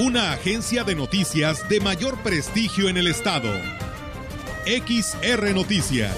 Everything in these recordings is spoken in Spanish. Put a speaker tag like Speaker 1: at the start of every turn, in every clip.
Speaker 1: Una agencia de noticias de mayor prestigio en el estado. XR Noticias.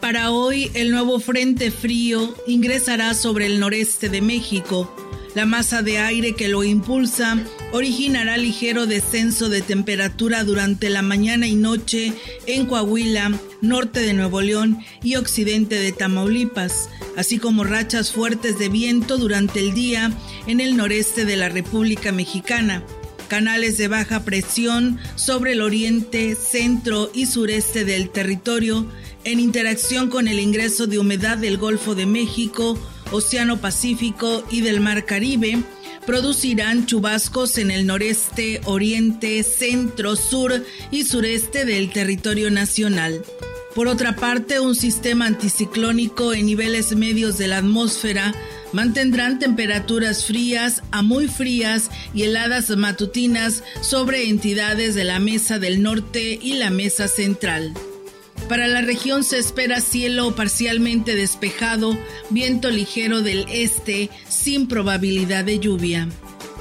Speaker 2: Para hoy, el nuevo frente frío ingresará sobre el noreste de México. La masa de aire que lo impulsa originará ligero descenso de temperatura durante la mañana y noche en Coahuila, norte de Nuevo León y occidente de Tamaulipas, así como rachas fuertes de viento durante el día en el noreste de la República Mexicana canales de baja presión sobre el oriente, centro y sureste del territorio en interacción con el ingreso de humedad del Golfo de México, Océano Pacífico y del Mar Caribe, producirán chubascos en el noreste, oriente, centro, sur y sureste del territorio nacional. Por otra parte, un sistema anticiclónico en niveles medios de la atmósfera mantendrán temperaturas frías a muy frías y heladas matutinas sobre entidades de la Mesa del Norte y la Mesa Central. Para la región se espera cielo parcialmente despejado, viento ligero del este, sin probabilidad de lluvia.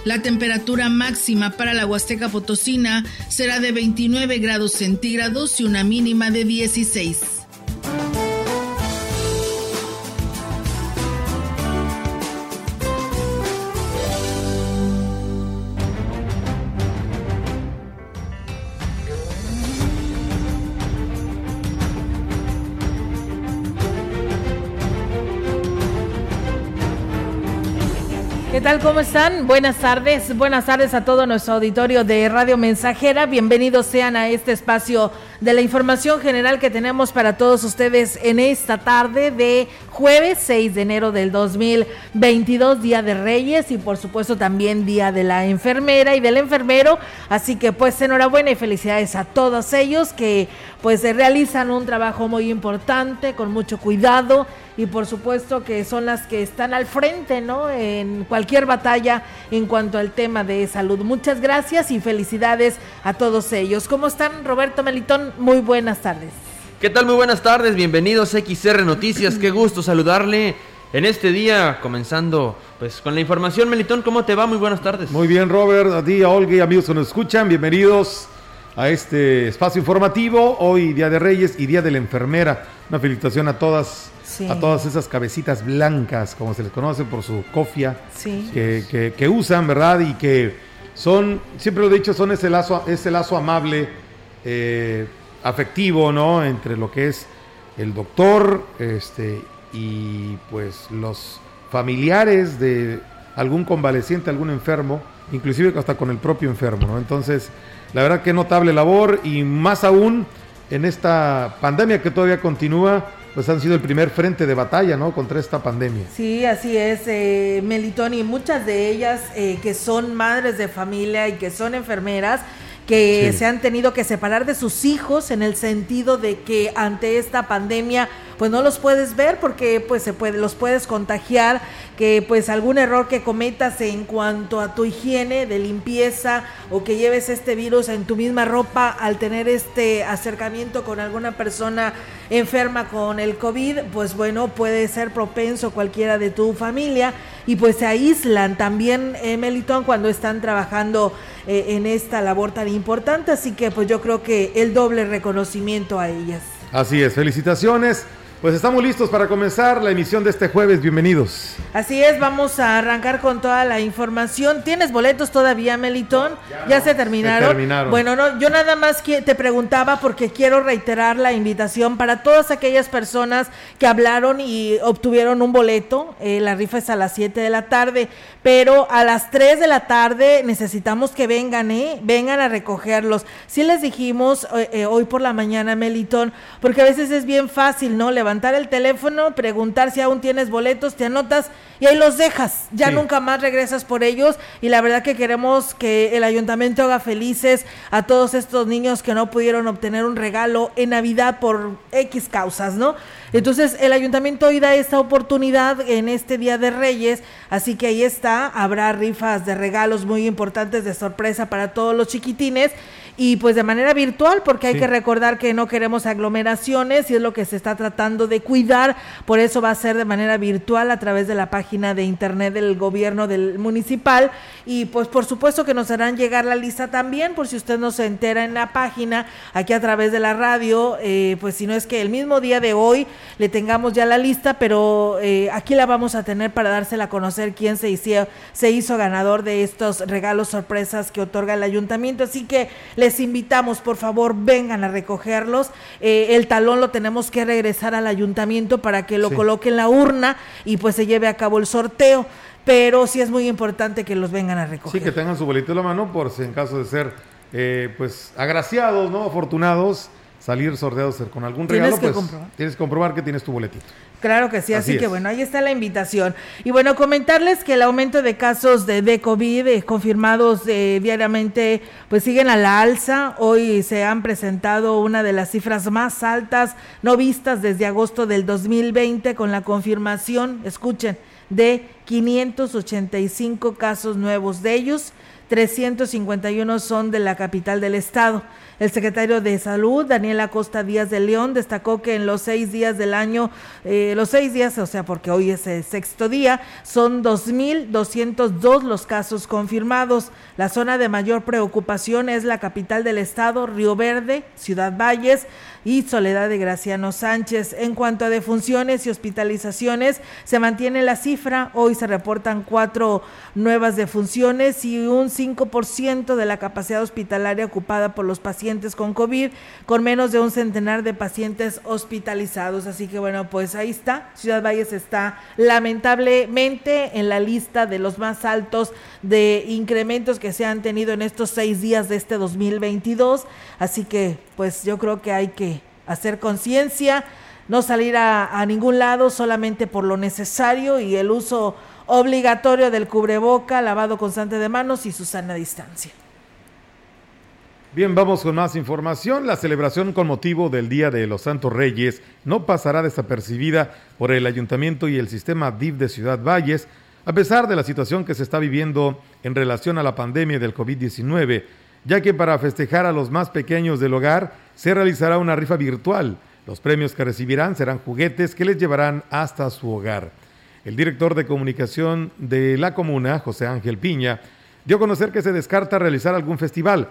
Speaker 2: La temperatura máxima para la Huasteca Potosina será de 29 grados centígrados y una mínima de 16.
Speaker 3: ¿Cómo están? Buenas tardes. Buenas tardes a todo nuestro auditorio de Radio Mensajera. Bienvenidos sean a este espacio de la información general que tenemos para todos ustedes en esta tarde de jueves 6 de enero del 2022, Día de Reyes y por supuesto también Día de la Enfermera y del Enfermero. Así que pues enhorabuena y felicidades a todos ellos que pues realizan un trabajo muy importante con mucho cuidado y por supuesto que son las que están al frente, ¿no? En cualquier batalla en cuanto al tema de salud. Muchas gracias y felicidades a todos ellos. ¿Cómo están, Roberto Melitón? Muy buenas tardes.
Speaker 4: ¿Qué tal? Muy buenas tardes, bienvenidos a XR Noticias, qué gusto saludarle en este día, comenzando pues con la información. Melitón, ¿cómo te va? Muy buenas tardes.
Speaker 5: Muy bien, Robert, a ti, a Olga y amigos que nos escuchan, bienvenidos a este espacio informativo. Hoy Día de Reyes y Día de la Enfermera. Una felicitación a todas a todas esas cabecitas blancas, como se les conoce por su cofia, que, usan, ¿verdad? Y que son, siempre lo he dicho, son ese lazo, ese lazo amable, eh, afectivo, ¿no? Entre lo que es el doctor este, y pues los familiares de algún convaleciente, algún enfermo, inclusive hasta con el propio enfermo, ¿no? Entonces, la verdad que notable labor y más aún en esta pandemia que todavía continúa, pues han sido el primer frente de batalla, ¿no? Contra esta pandemia.
Speaker 3: Sí, así es, eh, Melitoni. Muchas de ellas eh, que son madres de familia y que son enfermeras, que se han tenido que separar de sus hijos en el sentido de que ante esta pandemia pues no los puedes ver porque pues se puede los puedes contagiar que pues algún error que cometas en cuanto a tu higiene de limpieza o que lleves este virus en tu misma ropa al tener este acercamiento con alguna persona enferma con el COVID, pues bueno, puede ser propenso cualquiera de tu familia y pues se aíslan también, eh, cuando están trabajando eh, en esta labor tan importante, así que pues yo creo que el doble reconocimiento a ellas.
Speaker 5: Así es, felicitaciones. Pues estamos listos para comenzar la emisión de este jueves. Bienvenidos.
Speaker 3: Así es, vamos a arrancar con toda la información. ¿Tienes boletos todavía, Melitón? Ya, se, terminaron? terminaron. Bueno, no, yo nada más te preguntaba porque quiero reiterar la invitación para todas aquellas personas que hablaron y obtuvieron un boleto. Eh, la rifa es a las 7 de la tarde, pero a las 3 de la tarde necesitamos que vengan, ¿eh? Vengan a recogerlos. Sí les dijimos eh, eh, hoy por la mañana, Melitón, porque a veces es bien fácil, ¿no? Le levantar el teléfono, preguntar si aún tienes boletos, te anotas y ahí los dejas. Ya nunca más regresas por ellos y la verdad que queremos que el ayuntamiento haga felices a todos estos niños que no pudieron obtener un regalo en Navidad por X causas, ¿no? Entonces el ayuntamiento hoy da esta oportunidad en este Día de Reyes, así que ahí está, habrá rifas de regalos muy importantes de sorpresa para todos los chiquitines y pues de manera virtual, porque hay que recordar que no queremos aglomeraciones y es lo que se está tratando de cuidar, por eso va a ser de manera virtual a través de la página de internet del gobierno del municipal. Y pues por supuesto que nos harán llegar la lista también, por si usted no se entera en la página, aquí a través de la radio, eh, pues si no es que el mismo día de hoy le tengamos ya la lista, pero eh, aquí la vamos a tener para dársela a conocer quién se hizo, se hizo ganador de estos regalos sorpresas que otorga el ayuntamiento, así que le les invitamos, por favor, vengan a recogerlos. Eh, el talón lo tenemos que regresar al ayuntamiento para que lo coloque en la urna y pues se lleve a cabo el sorteo. Pero sí es muy importante que los vengan a recoger.
Speaker 5: Sí, que tengan su boleto en la mano por si en caso de ser eh, pues agraciados, ¿no? Afortunados, salir sorteados con algún regalo, pues tienes que comprobar que tienes tu boletito.
Speaker 3: Claro que sí, así, que bueno, ahí está la invitación. Y bueno, comentarles que el aumento de casos de, de COVID eh, confirmados eh, diariamente pues siguen a la alza. Hoy se han presentado una de las cifras más altas no vistas desde agosto del 2020 con la confirmación, escuchen, de 585 casos nuevos. De ellos, 351 son de la capital del estado. El secretario de Salud, Daniel Acosta Díaz de León, destacó que en los seis días del año, eh, los seis días, o sea, porque hoy es el sexto día, son 2.202 los casos confirmados. La zona de mayor preocupación es la capital del estado, Río Verde, Ciudad Valles, y Soledad de Graciano Sánchez. En cuanto a defunciones y hospitalizaciones, se mantiene la cifra. Hoy se reportan cuatro nuevas defunciones y un 5% de la capacidad hospitalaria ocupada por los pacientes con COVID, con menos de un centenar de pacientes hospitalizados. Así que bueno, pues ahí está. Ciudad Valles está lamentablemente en la lista de los más altos de incrementos que se han tenido en estos seis días de este 2022. Así que pues yo creo que hay que hacer conciencia, no salir a, ningún lado solamente por lo necesario y el uso obligatorio del cubreboca, lavado constante de manos y su sana distancia.
Speaker 5: Bien, vamos con más información. La celebración con motivo del Día de los Santos Reyes no pasará desapercibida por el Ayuntamiento y el sistema DIF de Ciudad Valles, a pesar de la situación que se está viviendo en relación a la pandemia del COVID-19 ya que para festejar a los más pequeños del hogar se realizará una rifa virtual. Los premios que recibirán serán juguetes que les llevarán hasta su hogar. El director de comunicación de la comuna, José Ángel Piña, dio a conocer que se descarta realizar algún festival,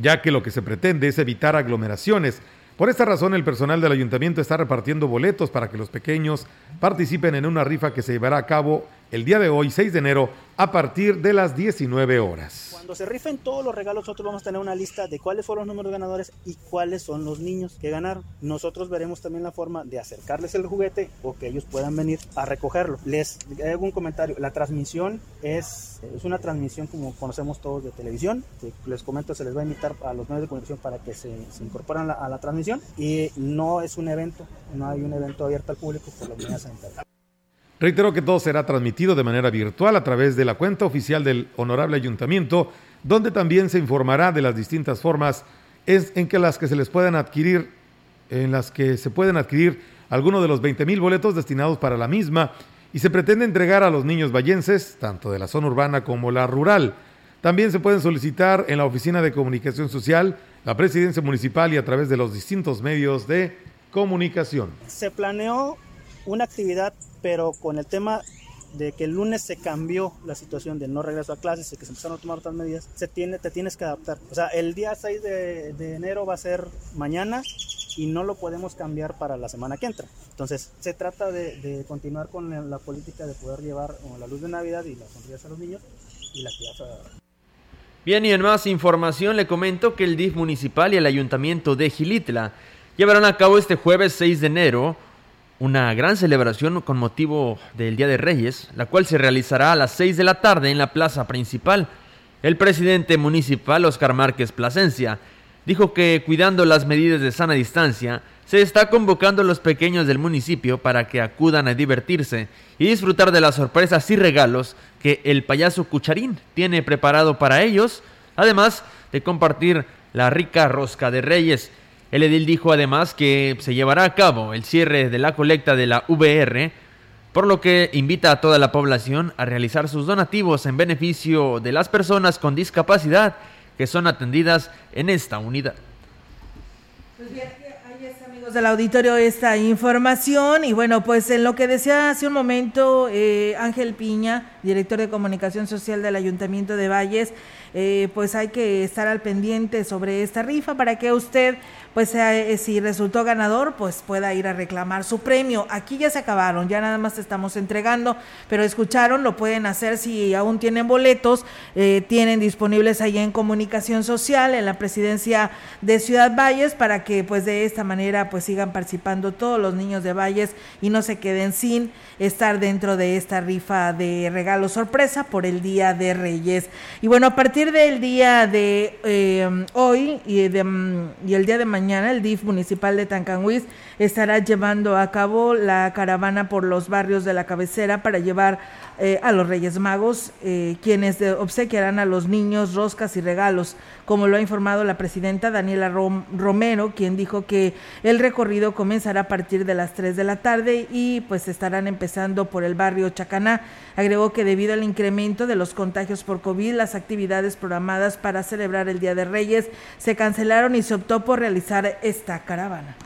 Speaker 5: ya que lo que se pretende es evitar aglomeraciones. Por esta razón, el personal del ayuntamiento está repartiendo boletos para que los pequeños participen en una rifa que se llevará a cabo el día de hoy, 6 de enero, a partir de las 19 horas.
Speaker 6: Cuando se rifen todos los regalos, nosotros vamos a tener una lista de cuáles fueron los números ganadores y cuáles son los niños que ganaron. Nosotros veremos también la forma de acercarles el juguete o que ellos puedan venir a recogerlo. Les hago un comentario. La transmisión es, es una transmisión como conocemos todos de televisión. les comento, se les va a invitar a los medios de comunicación para que se, se incorporen a la, transmisión. Y no es un evento, no hay un evento abierto al público por las medidas sanitarias.
Speaker 5: Reitero que todo será transmitido de manera virtual a través de la cuenta oficial del Honorable Ayuntamiento, donde también se informará de las distintas formas en que las que se les puedan adquirir, en las que se pueden adquirir algunos de los 20 mil boletos destinados para la misma y se pretende entregar a los niños vallenses, tanto de la zona urbana como la rural. También se pueden solicitar en la Oficina de Comunicación Social, la Presidencia Municipal y a través de los distintos medios de comunicación.
Speaker 6: Se planeó una actividad pero con el tema de que el lunes se cambió la situación de no regreso a clases y que se empezaron a tomar otras medidas, se tiene, te tienes que adaptar. O sea, el día 6 de, enero va a ser mañana y no lo podemos cambiar para la semana que entra. Entonces, se trata de, continuar con la, política de poder llevar la luz de Navidad y las sonrisas a los niños y la actividad
Speaker 4: Bien, y en más información le comento que el DIF municipal y el ayuntamiento de Gilitla llevarán a cabo este jueves 6 de enero una gran celebración con motivo del Día de Reyes, la cual se realizará a las 6 de la tarde en la plaza principal. El presidente municipal, Oscar Márquez Plasencia, dijo que cuidando las medidas de sana distancia, se está convocando a los pequeños del municipio para que acudan a divertirse y disfrutar de las sorpresas y regalos que el payaso Cucharín tiene preparado para ellos, además de compartir la rica rosca de reyes. El edil dijo además que se llevará a cabo el cierre de la colecta de la VR, por lo que invita a toda la población a realizar sus donativos en beneficio de las personas con discapacidad que son atendidas en esta unidad.
Speaker 3: Pues del auditorio esta información y bueno, pues en lo que decía hace un momento eh, Ángel Piña, director de comunicación social del Ayuntamiento de Valles, eh, pues hay que estar al pendiente sobre esta rifa para que usted pues eh, si resultó ganador, pues pueda ir a reclamar su premio. Aquí ya se acabaron, ya nada más estamos entregando, pero escucharon, lo pueden hacer si aún tienen boletos, eh, tienen disponibles ahí en comunicación social, en la presidencia de Ciudad Valles, para que pues de esta manera pues sigan participando todos los niños de Valles y no se queden sin estar dentro de esta rifa de regalo sorpresa por el Día de Reyes. Y bueno, a partir del día de eh, hoy y, de, mm, y el día de mañana, mañana el DIF municipal de Tancanhuiz estará llevando a cabo la caravana por los barrios de la cabecera para llevar eh, a los Reyes Magos, eh, quienes obsequiarán a los niños roscas y regalos, como lo ha informado la presidenta Daniela Romero, quien dijo que el recorrido comenzará a partir de las 3 de la tarde y pues estarán empezando por el barrio Chacaná. Agregó que debido al incremento de los contagios por COVID, las actividades programadas para celebrar el Día de Reyes se cancelaron y se optó por realizar esta caravana.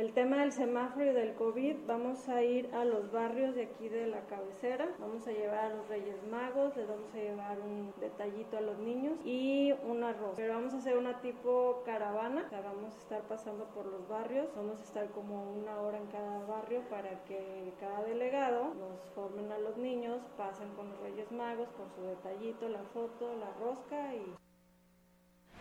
Speaker 7: El tema del semáforo y del COVID, vamos a ir a los barrios de aquí de la cabecera, vamos a llevar a los Reyes Magos, les vamos a llevar un detallito a los niños y un arroz. Pero vamos a hacer una tipo caravana, o sea, vamos a estar pasando por los barrios, vamos a estar como una hora en cada barrio para que cada delegado nos formen a los niños, pasen con los Reyes Magos, con su detallito, la foto, la rosca y...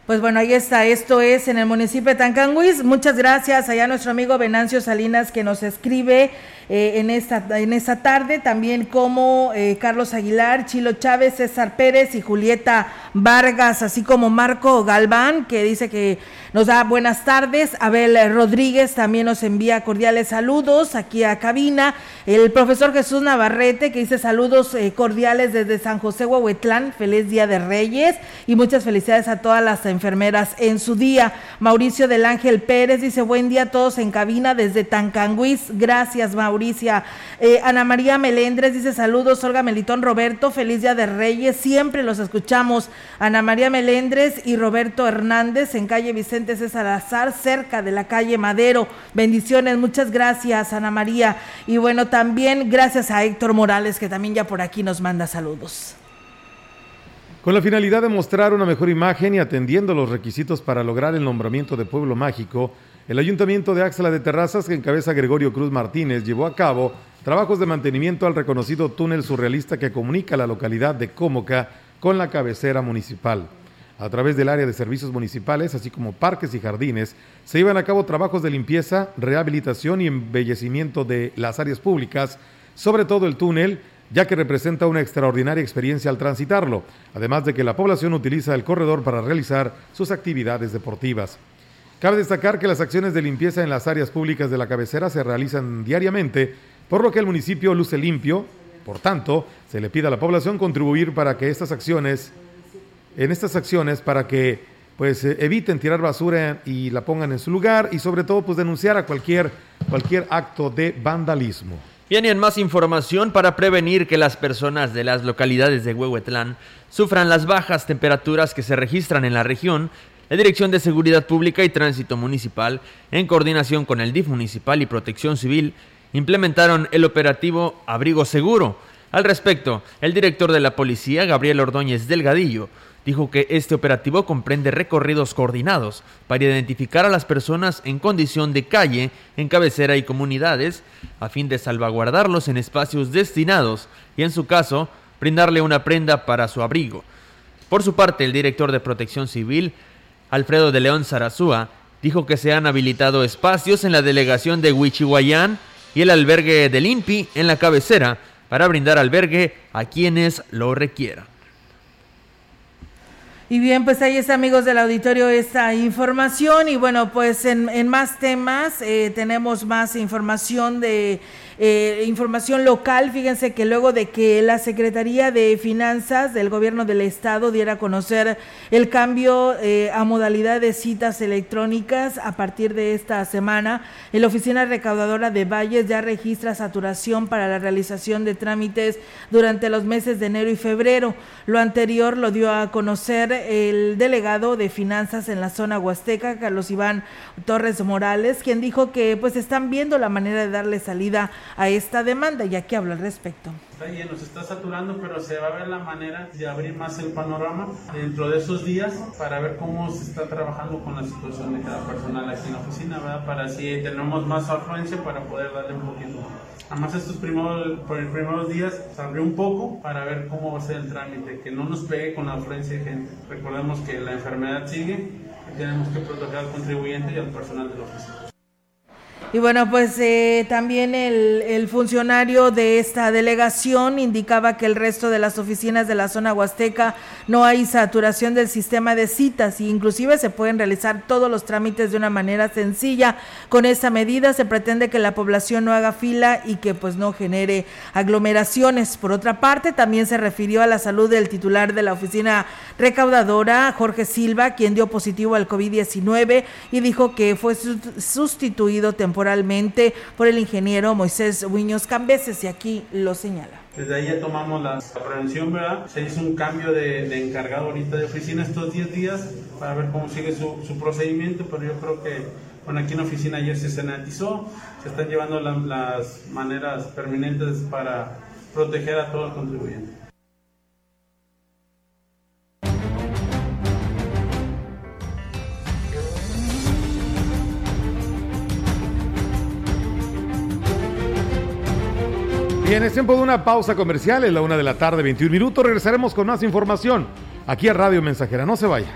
Speaker 3: Pues bueno, ahí está. Esto es en el municipio de Tancanguis. Muchas gracias allá nuestro amigo Venancio Salinas que nos escribe eh, en, esta, en esta tarde, también como eh, Carlos Aguilar, Chilo Chávez, César Pérez y Julieta Vargas, así como Marco Galván, que dice que nos da buenas tardes. Abel Rodríguez también nos envía cordiales saludos aquí a cabina. El profesor Jesús Navarrete, que dice saludos eh, cordiales desde San José Huehuetlán. Feliz Día de Reyes y muchas felicidades a todas las enfermeras en su día. Mauricio del Ángel Pérez dice buen día a todos en cabina desde Tancanguis. Gracias, Mauricia. Eh, Ana María Melendres dice saludos. Olga Melitón Roberto, feliz Día de Reyes. Siempre los escuchamos. Ana María Melendres y Roberto Hernández en calle Vicente César Azar, cerca de la calle Madero. Bendiciones, muchas gracias, Ana María. Y bueno, también gracias a Héctor Morales, que también ya por aquí nos manda saludos.
Speaker 5: Con la finalidad de mostrar una mejor imagen y atendiendo los requisitos para lograr el nombramiento de pueblo mágico, el Ayuntamiento de Axla de Terrazas, que encabeza Gregorio Cruz Martínez, llevó a cabo trabajos de mantenimiento al reconocido túnel surrealista que comunica la localidad de Cómoca con la cabecera municipal. A través del área de servicios municipales, así como parques y jardines, se llevan a cabo trabajos de limpieza, rehabilitación y embellecimiento de las áreas públicas, sobre todo el túnel, ya que representa una extraordinaria experiencia al transitarlo, además de que la población utiliza el corredor para realizar sus actividades deportivas. Cabe destacar que las acciones de limpieza en las áreas públicas de la cabecera se realizan diariamente, por lo que el municipio luce limpio, por tanto, se le pide a la población contribuir para que estas acciones, en estas acciones, para que pues eh, eviten tirar basura y la pongan en su lugar y sobre todo pues denunciar a cualquier, cualquier acto de vandalismo.
Speaker 4: Bien, más información para prevenir que las personas de las localidades de Huehuetlán sufran las bajas temperaturas que se registran en la región, la Dirección de Seguridad Pública y Tránsito Municipal, en coordinación con el DIF Municipal y Protección Civil, implementaron el operativo Abrigo Seguro. Al respecto, el director de la policía, Gabriel Ordóñez Delgadillo, dijo que este operativo comprende recorridos coordinados para identificar a las personas en condición de calle en cabecera y comunidades, a fin de salvaguardarlos en espacios destinados y, en su caso, brindarle una prenda para su abrigo. Por su parte, el director de Protección Civil, Alfredo de León Zarazúa, dijo que se han habilitado espacios en la delegación de Huichihuayán y el albergue del INPI en la cabecera para brindar albergue a quienes lo requieran.
Speaker 3: Y bien, pues ahí está, amigos del auditorio, esta información. Y bueno, pues en, más temas, eh, tenemos más información de eh, información local, fíjense que luego de que la Secretaría de Finanzas del Gobierno del Estado diera a conocer el cambio eh, a modalidad de citas electrónicas a partir de esta semana, la Oficina Recaudadora de Valles ya registra saturación para la realización de trámites durante los meses de enero y febrero. Lo anterior lo dio a conocer el delegado de Finanzas en la zona huasteca, Carlos Iván Torres Morales, quien dijo que pues están viendo la manera de darle salida a esta demanda y aquí hablo al respecto.
Speaker 8: Está lleno, se está saturando, pero se va a ver la manera de abrir más el panorama dentro de esos días para ver cómo se está trabajando con la situación de cada personal aquí en la oficina, ¿verdad? Para así tenemos más afluencia para poder darle un poquito Además estos primeros, por los primeros días se abrió un poco para ver cómo va a ser el trámite, que no nos pegue con la afluencia de gente. Recordemos que la enfermedad sigue y tenemos que proteger al contribuyente y al personal de la oficina.
Speaker 3: Y bueno, pues eh, también el, funcionario de esta delegación indicaba que el resto de las oficinas de la zona huasteca no hay saturación del sistema de citas e inclusive se pueden realizar todos los trámites de una manera sencilla. Con esta medida se pretende que la población no haga fila y que pues no genere aglomeraciones. Por otra parte, también se refirió a la salud del titular de la oficina recaudadora, Jorge Silva, quien dio positivo al COVID-19 y dijo que fue sustituido temporalmente por el ingeniero Moisés Huiños Cambeses y aquí lo señala.
Speaker 8: Desde ahí ya tomamos la prevención, ¿verdad? Se hizo un cambio de, encargado ahorita de oficina estos 10 días para ver cómo sigue su, su, procedimiento, pero yo creo que, bueno, aquí en la oficina ayer se sanatizó, se están llevando las maneras permanentes para proteger a todo el contribuyente.
Speaker 5: Bien, es tiempo de una pausa comercial, es la una de la tarde, 21 minutos. Regresaremos con más información aquí a Radio Mensajera. No se vaya.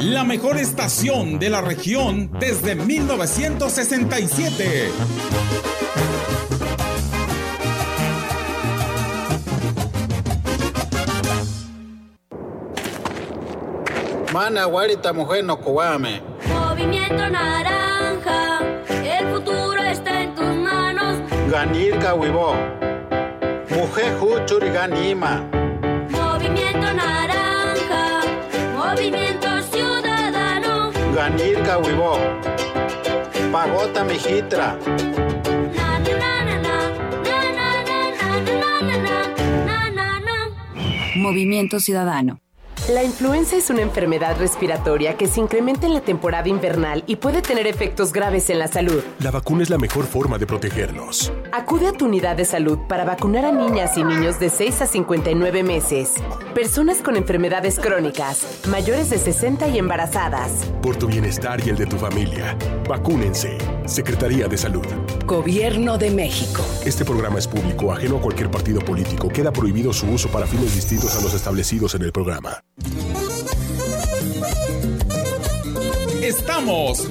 Speaker 9: la mejor estación de la región desde 1967.
Speaker 10: Mana guarita mujer no cubame.
Speaker 11: Movimiento naranja, el futuro está en tus manos.
Speaker 10: Ganirka huivo. Mujer huchuri ganima.
Speaker 11: Movimiento naranja, movimiento
Speaker 10: Ganirka Huivo, Pagota Mijitra.
Speaker 12: Movimiento Ciudadano.
Speaker 13: La influenza es una enfermedad respiratoria que se incrementa en la temporada invernal y puede tener efectos graves en la salud.
Speaker 14: La vacuna es la mejor forma de protegernos.
Speaker 13: Acude a tu unidad de salud para vacunar a niñas y niños de 6 a 59 meses, personas con enfermedades crónicas, mayores de 60 y embarazadas.
Speaker 14: Por tu bienestar y el de tu familia, vacúnense. Secretaría de Salud.
Speaker 12: Gobierno de México.
Speaker 14: Este programa es público, ajeno a cualquier partido político. Queda prohibido su uso para fines distintos a los establecidos en el programa.
Speaker 9: Estamos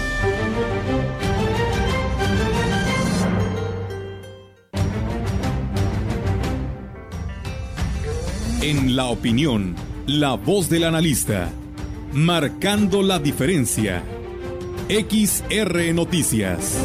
Speaker 1: En la opinión, la voz del analista, marcando la diferencia. XR Noticias.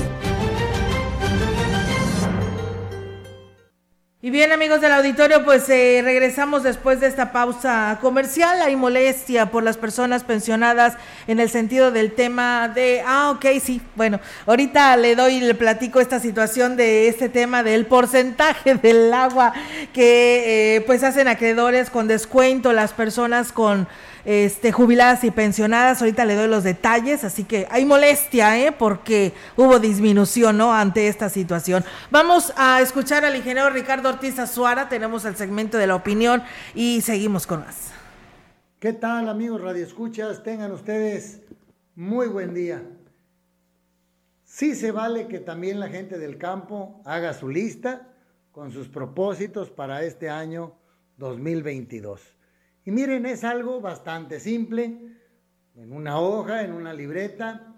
Speaker 3: Y bien amigos del auditorio, pues eh, regresamos después de esta pausa comercial. Hay molestia por las personas pensionadas en el sentido del tema de, ah, ok, sí, bueno, ahorita le doy, le platico esta situación de este tema del porcentaje del agua que eh, pues hacen acreedores con descuento las personas con este, jubiladas y pensionadas. Ahorita le doy los detalles, así que hay molestia, ¿eh? Porque hubo disminución, ¿no? Ante esta situación. Vamos a escuchar al ingeniero Ricardo Ortiz Azuara, tenemos el segmento de la opinión y seguimos con más.
Speaker 15: ¿Qué tal, amigos radioescuchas? Tengan ustedes muy buen día. Sí se vale que también la gente del campo haga su lista con sus propósitos para este año 2022. Y miren, es algo bastante simple, en una hoja, en una libreta,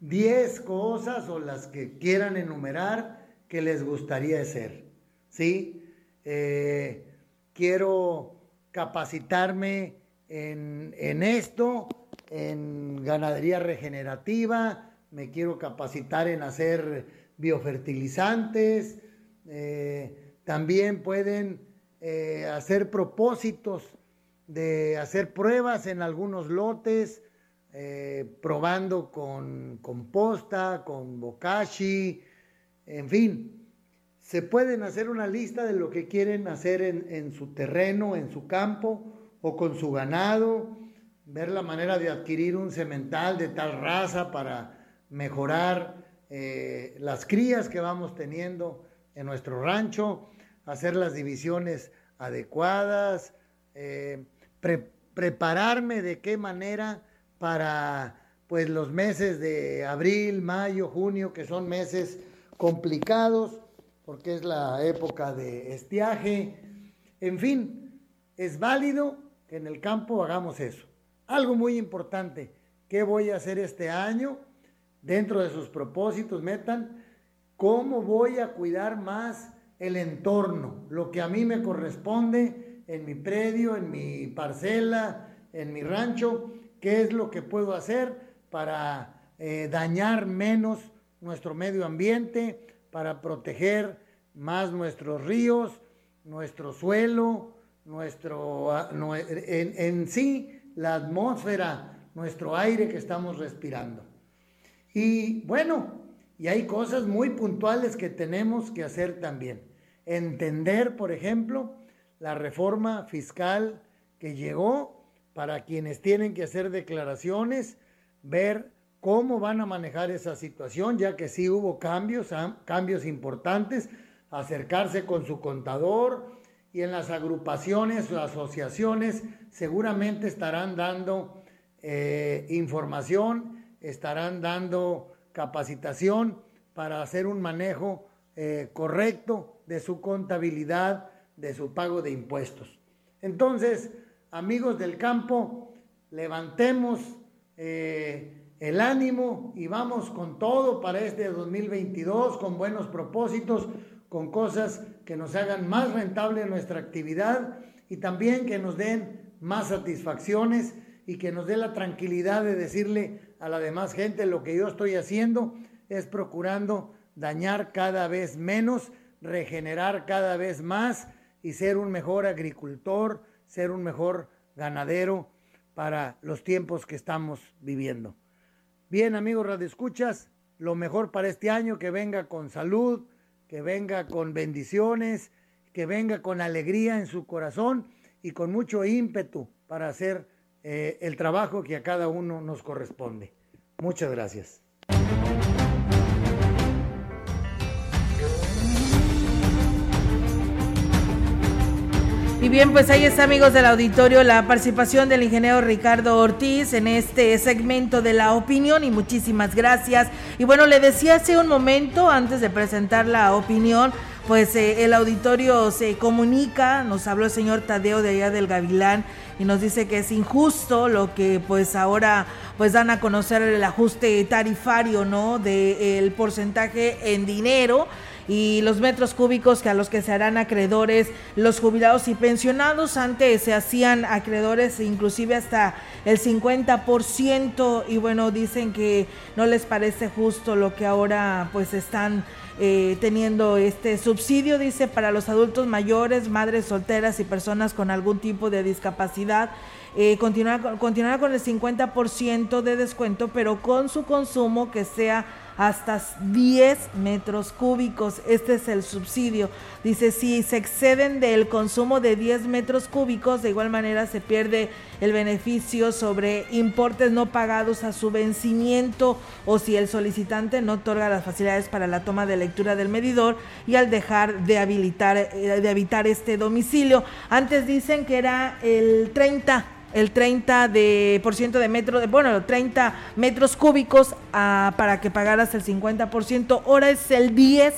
Speaker 15: 10 cosas o las que quieran enumerar que les gustaría hacer. ¿Sí? Eh, quiero capacitarme en, esto, en ganadería regenerativa, me quiero capacitar en hacer biofertilizantes, eh, también pueden eh, hacer propósitos de hacer pruebas en algunos lotes, eh, probando con composta, con bokashi, en fin. Se pueden hacer una lista de lo que quieren hacer en, su terreno, en su campo o con su ganado, ver la manera de adquirir un semental de tal raza para mejorar eh, las crías que vamos teniendo en nuestro rancho, hacer las divisiones adecuadas, eh, prepararme de qué manera para pues los meses de abril, mayo, junio, que son meses complicados, porque es la época de estiaje. En fin, es válido que en el campo hagamos eso. Algo muy importante, ¿qué voy a hacer este año? Dentro de sus propósitos, metan, ¿cómo voy a cuidar más el entorno? Lo que a mí me corresponde en mi predio, en mi parcela, en mi rancho, qué es lo que puedo hacer para eh, dañar menos nuestro medio ambiente, para proteger más nuestros ríos, nuestro suelo, nuestro, ah, en, en sí la atmósfera, nuestro aire que estamos respirando. Y bueno, y hay cosas muy puntuales que tenemos que hacer también. Entender, por ejemplo, la reforma fiscal que llegó para quienes tienen que hacer declaraciones, ver cómo van a manejar esa situación, ya que sí hubo cambios, ah, cambios importantes, acercarse con su contador y en las agrupaciones o asociaciones seguramente estarán dando eh, información, estarán dando capacitación para hacer un manejo eh, correcto de su contabilidad de su pago de impuestos. Entonces, amigos del campo, levantemos eh, el ánimo y vamos con todo para este 2022, con buenos propósitos, con cosas que nos hagan más rentable nuestra actividad y también que nos den más satisfacciones y que nos dé la tranquilidad de decirle a la demás gente lo que yo estoy haciendo es procurando dañar cada vez menos, regenerar cada vez más y ser un mejor agricultor, ser un mejor ganadero para los tiempos que estamos viviendo. Bien, amigos radioescuchas, lo mejor para este año, que venga con salud, que venga con bendiciones, que venga con alegría en su corazón y con mucho ímpetu para hacer eh, el trabajo que a cada uno nos corresponde. Muchas gracias.
Speaker 3: Bien, pues ahí está, amigos del auditorio, la participación del ingeniero Ricardo Ortiz en este segmento de la opinión y muchísimas gracias. Y bueno, le decía hace un momento, antes de presentar la opinión, pues eh, el auditorio se comunica, nos habló el señor Tadeo de allá del Gavilán y nos dice que es injusto lo que pues ahora pues dan a conocer el ajuste tarifario, ¿no? Del porcentaje en dinero y los metros cúbicos que a los que se harán acreedores los jubilados y pensionados. Antes se hacían acreedores inclusive hasta el 50% y bueno, dicen que no les parece justo lo que ahora pues están eh, teniendo este subsidio, dice, para los adultos mayores, madres solteras y personas con algún tipo de discapacidad. Eh, continuar, continuar con el 50% de descuento, pero con su consumo que sea hasta 10 metros cúbicos. Este es el subsidio. Dice, si se exceden del consumo de 10 metros cúbicos, de igual manera se pierde el beneficio sobre importes no pagados a su vencimiento o si el solicitante no otorga las facilidades para la toma de lectura del medidor y al dejar de habilitar eh, de habitar este domicilio. Antes dicen que era el 30 el 30 de, por ciento de metro, bueno, 30 metros cúbicos ah, para que pagaras el 50%, ahora es el 10,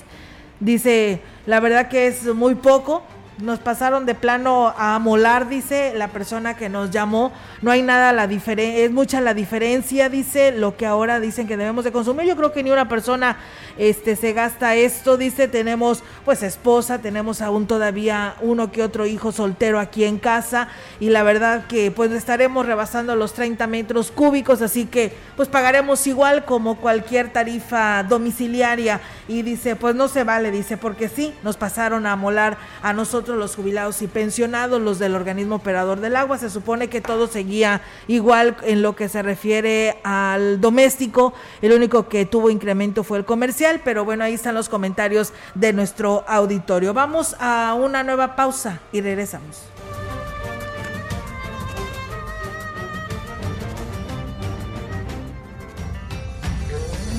Speaker 3: dice, la verdad que es muy poco, nos pasaron de plano a molar, dice la persona que nos llamó. No hay nada la diferencia, es mucha la diferencia, dice, lo que ahora dicen que debemos de consumir. Yo creo que ni una persona este se gasta esto, dice, tenemos pues esposa, tenemos aún todavía uno que otro hijo soltero aquí en casa y la verdad que pues estaremos rebasando los 30 metros cúbicos, así que pues pagaremos igual como cualquier tarifa domiciliaria y dice, pues no se vale, dice, porque sí, nos pasaron a molar a nosotros los jubilados y pensionados, los del organismo operador del agua. Se supone que todo seguía igual en lo que se refiere al doméstico. El único que tuvo incremento fue el comercial, pero bueno, ahí están los comentarios de nuestro auditorio. Vamos a una nueva pausa y regresamos.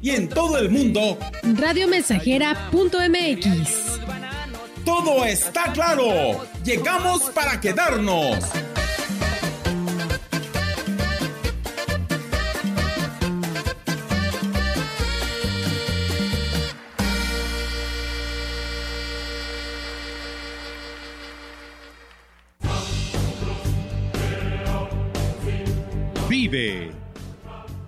Speaker 9: y en todo el mundo
Speaker 16: radiomensajera.mx.
Speaker 9: Todo está claro. Llegamos para quedarnos.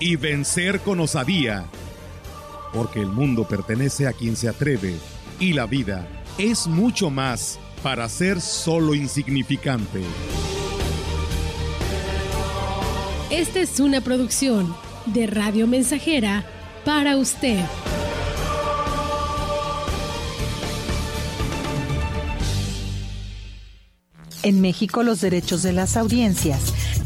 Speaker 1: y vencer con osadía, porque el mundo pertenece a quien se atreve y la vida es mucho más para ser solo insignificante.
Speaker 16: Esta es una producción de Radio Mensajera para usted.
Speaker 17: En México los derechos de las audiencias,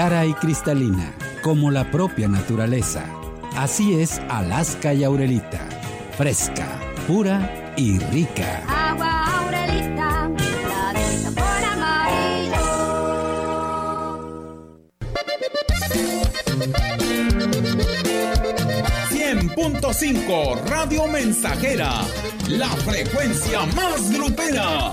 Speaker 18: Clara y cristalina, como la propia naturaleza. Así es Alaska y Aurelita. Fresca, pura y rica.
Speaker 11: Agua Aurelita, la de sabor amarillo.
Speaker 9: .5 Radio Mensajera, la frecuencia más grupera.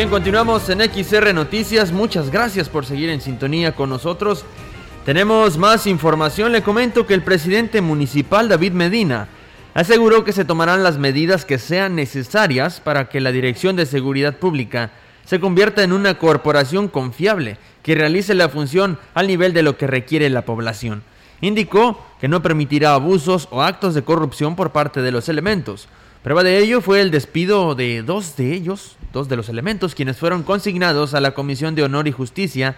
Speaker 4: Bien, continuamos en XR Noticias. Muchas gracias por seguir en sintonía con nosotros. Tenemos más información. Le comento que el presidente municipal David Medina aseguró que se tomarán las medidas que sean necesarias para que la Dirección de Seguridad Pública se convierta en una corporación confiable que realice la función al nivel de lo que requiere la población. Indicó que no permitirá abusos o actos de corrupción por parte de los elementos. Prueba de ello fue el despido de dos de ellos, dos de los elementos, quienes fueron consignados a la Comisión de Honor y Justicia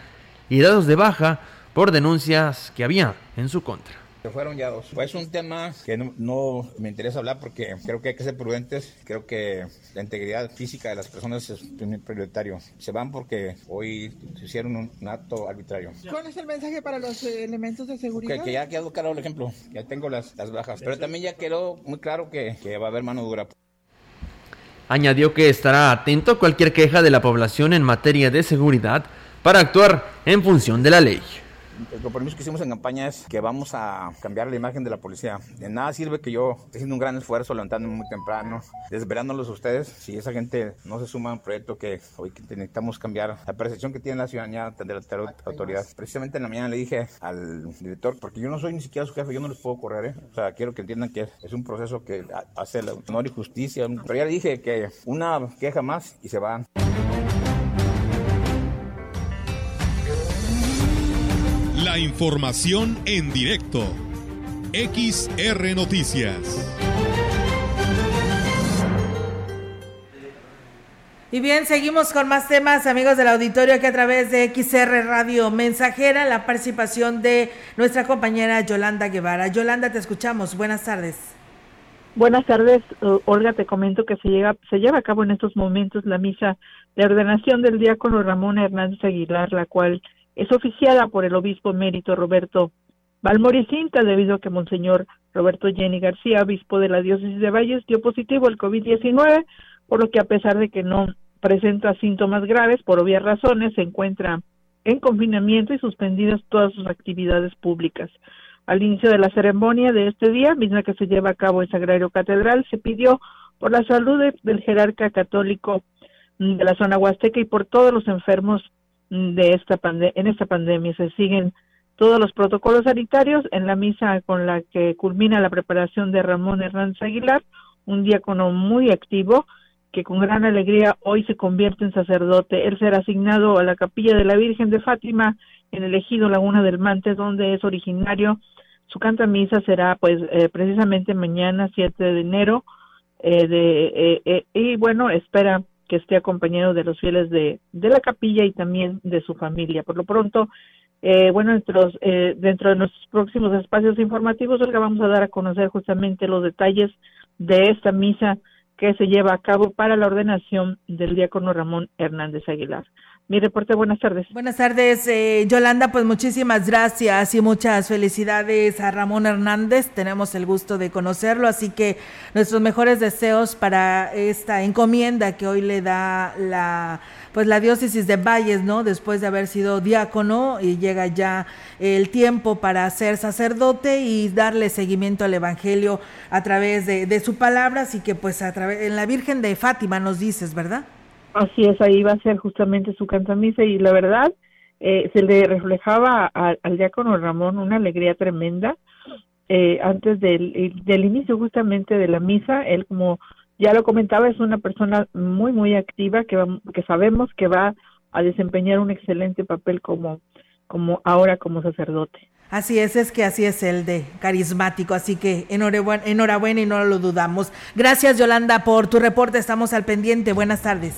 Speaker 4: y dados de baja por denuncias que había en su contra.
Speaker 19: Fueron ya dos. Pues es un tema que no, no, me interesa hablar porque creo que hay que ser prudentes. Creo que la integridad física de las personas es prioritario. Se van porque hoy hicieron un, acto arbitrario.
Speaker 20: ¿Cuál es el mensaje para los eh, elementos de seguridad?
Speaker 19: Que, que, ya quedó claro el ejemplo. Ya tengo las, las bajas. Pero también ya quedó muy claro que, que va a haber mano dura.
Speaker 4: Añadió que estará atento a cualquier queja de la población en materia de seguridad para actuar en función de la ley
Speaker 19: el compromiso que hicimos en campaña es que vamos a cambiar la imagen de la policía. De nada sirve que yo esté haciendo un gran esfuerzo, levantándome muy temprano, desvelándolos a ustedes, si esa gente no se suma a un proyecto que hoy necesitamos cambiar la percepción que tiene la ciudadanía de la autoridad. Precisamente en la mañana le dije al director, porque yo no soy ni siquiera su jefe, yo no les puedo correr, ¿eh? o sea, quiero que entiendan que es un proceso que hace el honor y justicia, pero ya le dije que una queja más y se van.
Speaker 1: La información en directo. XR Noticias.
Speaker 3: Y bien, seguimos con más temas, amigos del auditorio, que a través de XR Radio Mensajera, la participación de nuestra compañera Yolanda Guevara. Yolanda, te escuchamos. Buenas tardes.
Speaker 21: Buenas tardes, Olga. Te comento que se, llega, se lleva a cabo en estos momentos la misa de ordenación del diácono Ramón Hernández Aguilar, la cual es oficiada por el obispo emérito Roberto Valmoricinta debido a que Monseñor Roberto Jenny García, obispo de la diócesis de Valles, dio positivo al COVID-19, por lo que a pesar de que no presenta síntomas graves, por obvias razones, se encuentra en confinamiento y suspendidas todas sus actividades públicas. Al inicio de la ceremonia de este día, misma que se lleva a cabo en Sagrario Catedral, se pidió por la salud del jerarca católico de la zona huasteca y por todos los enfermos de esta en esta pandemia. Se siguen todos los protocolos sanitarios en la misa con la que culmina la preparación de Ramón Hernández Aguilar, un diácono muy activo que con gran alegría hoy se convierte en sacerdote. Él será asignado a la capilla de la Virgen de Fátima en el ejido Laguna del Mante, donde es originario. Su canta misa será pues eh, precisamente mañana 7 de enero eh, de, eh, y bueno, espera que esté acompañado de los fieles de, de la capilla y también de su familia. Por lo pronto, bueno, dentro, dentro de nuestros próximos espacios informativos, Olga, vamos a dar a conocer justamente los detalles de esta misa que se lleva a cabo para la ordenación del diácono Ramón Hernández Aguilar. Mi reporte, buenas tardes.
Speaker 3: Buenas tardes, eh, Yolanda, pues muchísimas gracias y muchas felicidades a Ramón Hernández. Tenemos el gusto de conocerlo, así que nuestros mejores deseos para esta encomienda que hoy le da la pues la diócesis de Valles, ¿no? Después de haber sido diácono y llega ya el tiempo para ser sacerdote y darle seguimiento al evangelio a través de, su palabra, así que pues a través en la Virgen de Fátima nos dices, ¿verdad?
Speaker 21: Así es, ahí va a ser justamente su cantamisa y la verdad eh, se le reflejaba al diácono Ramón una alegría tremenda eh, antes del, inicio justamente de la misa, él como ya lo comentaba, es una persona muy, muy activa que, que sabemos que va a desempeñar un excelente papel como, como ahora como sacerdote.
Speaker 3: Así es, es que así es el de carismático, así que enhorabuena, enhorabuena y no lo dudamos. Gracias Yolanda por tu reporte, estamos al pendiente, buenas tardes.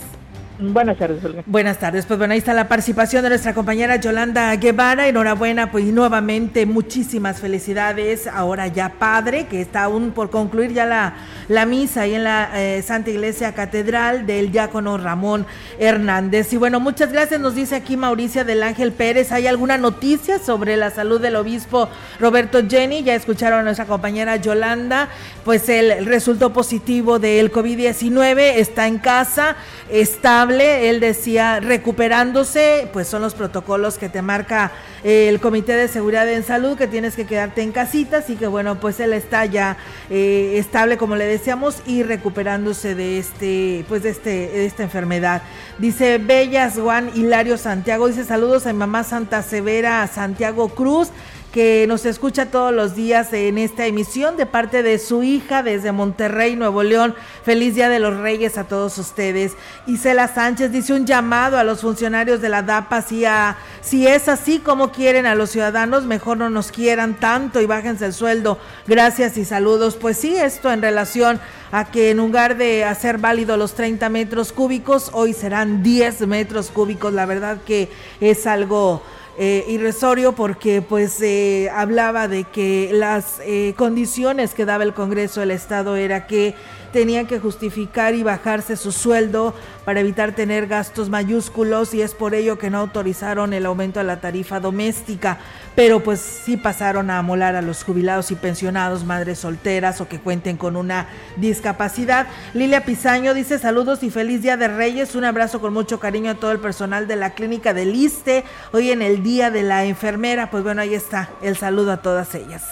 Speaker 21: Buenas tardes, Olga.
Speaker 3: Buenas tardes. Pues bueno, ahí está la participación de nuestra compañera Yolanda Guevara. Enhorabuena, pues nuevamente muchísimas felicidades. Ahora ya padre, que está aún por concluir ya la, la misa ahí en la eh, Santa Iglesia Catedral del diácono Ramón Hernández. Y bueno, muchas gracias. Nos dice aquí Mauricia del Ángel Pérez. ¿Hay alguna noticia sobre la salud del obispo Roberto Jenny? Ya escucharon a nuestra compañera Yolanda. Pues él resultó positivo del COVID-19. Está en casa. Está él decía, recuperándose, pues son los protocolos que te marca el Comité de Seguridad en Salud, que tienes que quedarte en casita, así que bueno, pues él está ya eh, estable, como le decíamos, y recuperándose de este, pues de este, de esta enfermedad. Dice Bellas Juan Hilario Santiago, dice saludos a mi mamá Santa Severa Santiago Cruz que nos escucha todos los días en esta emisión de parte de su hija desde Monterrey, Nuevo León. Feliz Día de los Reyes a todos ustedes. Isela Sánchez dice un llamado a los funcionarios de la DAPA, si, a, si es así como quieren a los ciudadanos, mejor no nos quieran tanto y bájense el sueldo. Gracias y saludos. Pues sí, esto en relación a que en lugar de hacer válido los 30 metros cúbicos, hoy serán 10 metros cúbicos. La verdad que es algo eh, irrisorio porque pues eh, hablaba de que las eh, condiciones que daba el Congreso del Estado era que tenían que justificar y bajarse su sueldo para evitar tener gastos mayúsculos y es por ello que no autorizaron el aumento de la tarifa doméstica, pero pues sí pasaron a amolar a los jubilados y pensionados, madres solteras o que cuenten con una discapacidad. Lilia Pizaño dice saludos y feliz Día de Reyes, un abrazo con mucho cariño a todo el personal de la clínica del ISTE, hoy en el Día de la Enfermera, pues bueno, ahí está el saludo a todas ellas.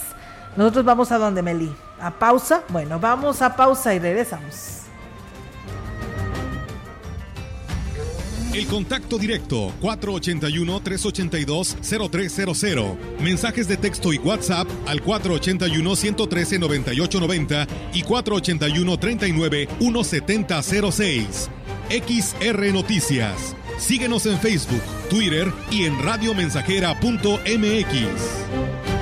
Speaker 3: Nosotros vamos a donde Meli. ¿A pausa? Bueno, vamos a pausa y regresamos.
Speaker 1: El contacto directo 481-382-0300. Mensajes de texto y WhatsApp al 481-113-9890 y 481-39-1706. XR Noticias. Síguenos en Facebook, Twitter y en radiomensajera.mx.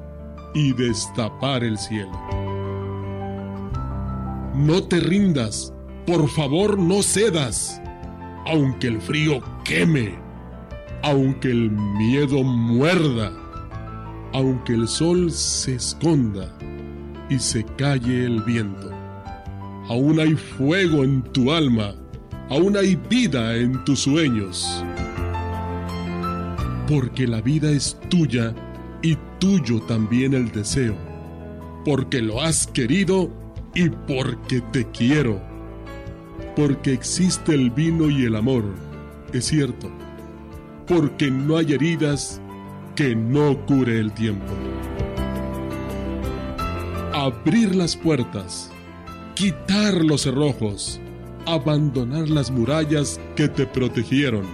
Speaker 22: y destapar el cielo. No te rindas, por favor no cedas, aunque el frío queme, aunque el miedo muerda, aunque el sol se esconda y se calle el viento. Aún hay fuego en tu alma, aún hay vida en tus sueños. Porque la vida es tuya y tuyo también el deseo. Porque lo has querido y porque te quiero. Porque existe el vino y el amor, es cierto. Porque no hay heridas que no cure el tiempo. Abrir las puertas, quitar los cerrojos, abandonar las murallas que te protegieron,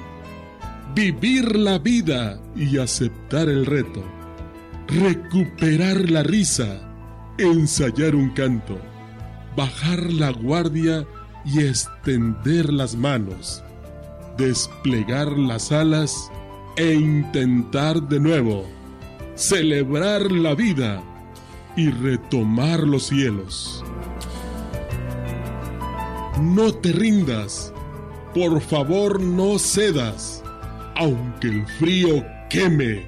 Speaker 22: vivir la vida y aceptar el reto, recuperar la risa, ensayar un canto bajar la guardia y extender las manos, desplegar las alas e intentar de nuevo, celebrar la vida y retomar los cielos. No te rindas, por favor no cedas, aunque el frío queme,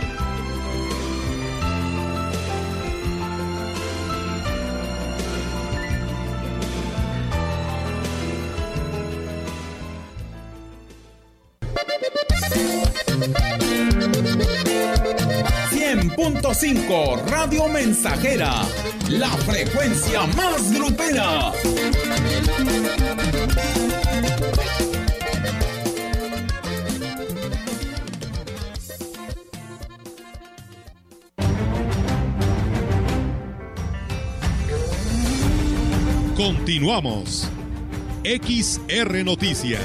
Speaker 9: Radio Mensajera, la frecuencia más grupera.
Speaker 1: Continuamos. XR Noticias.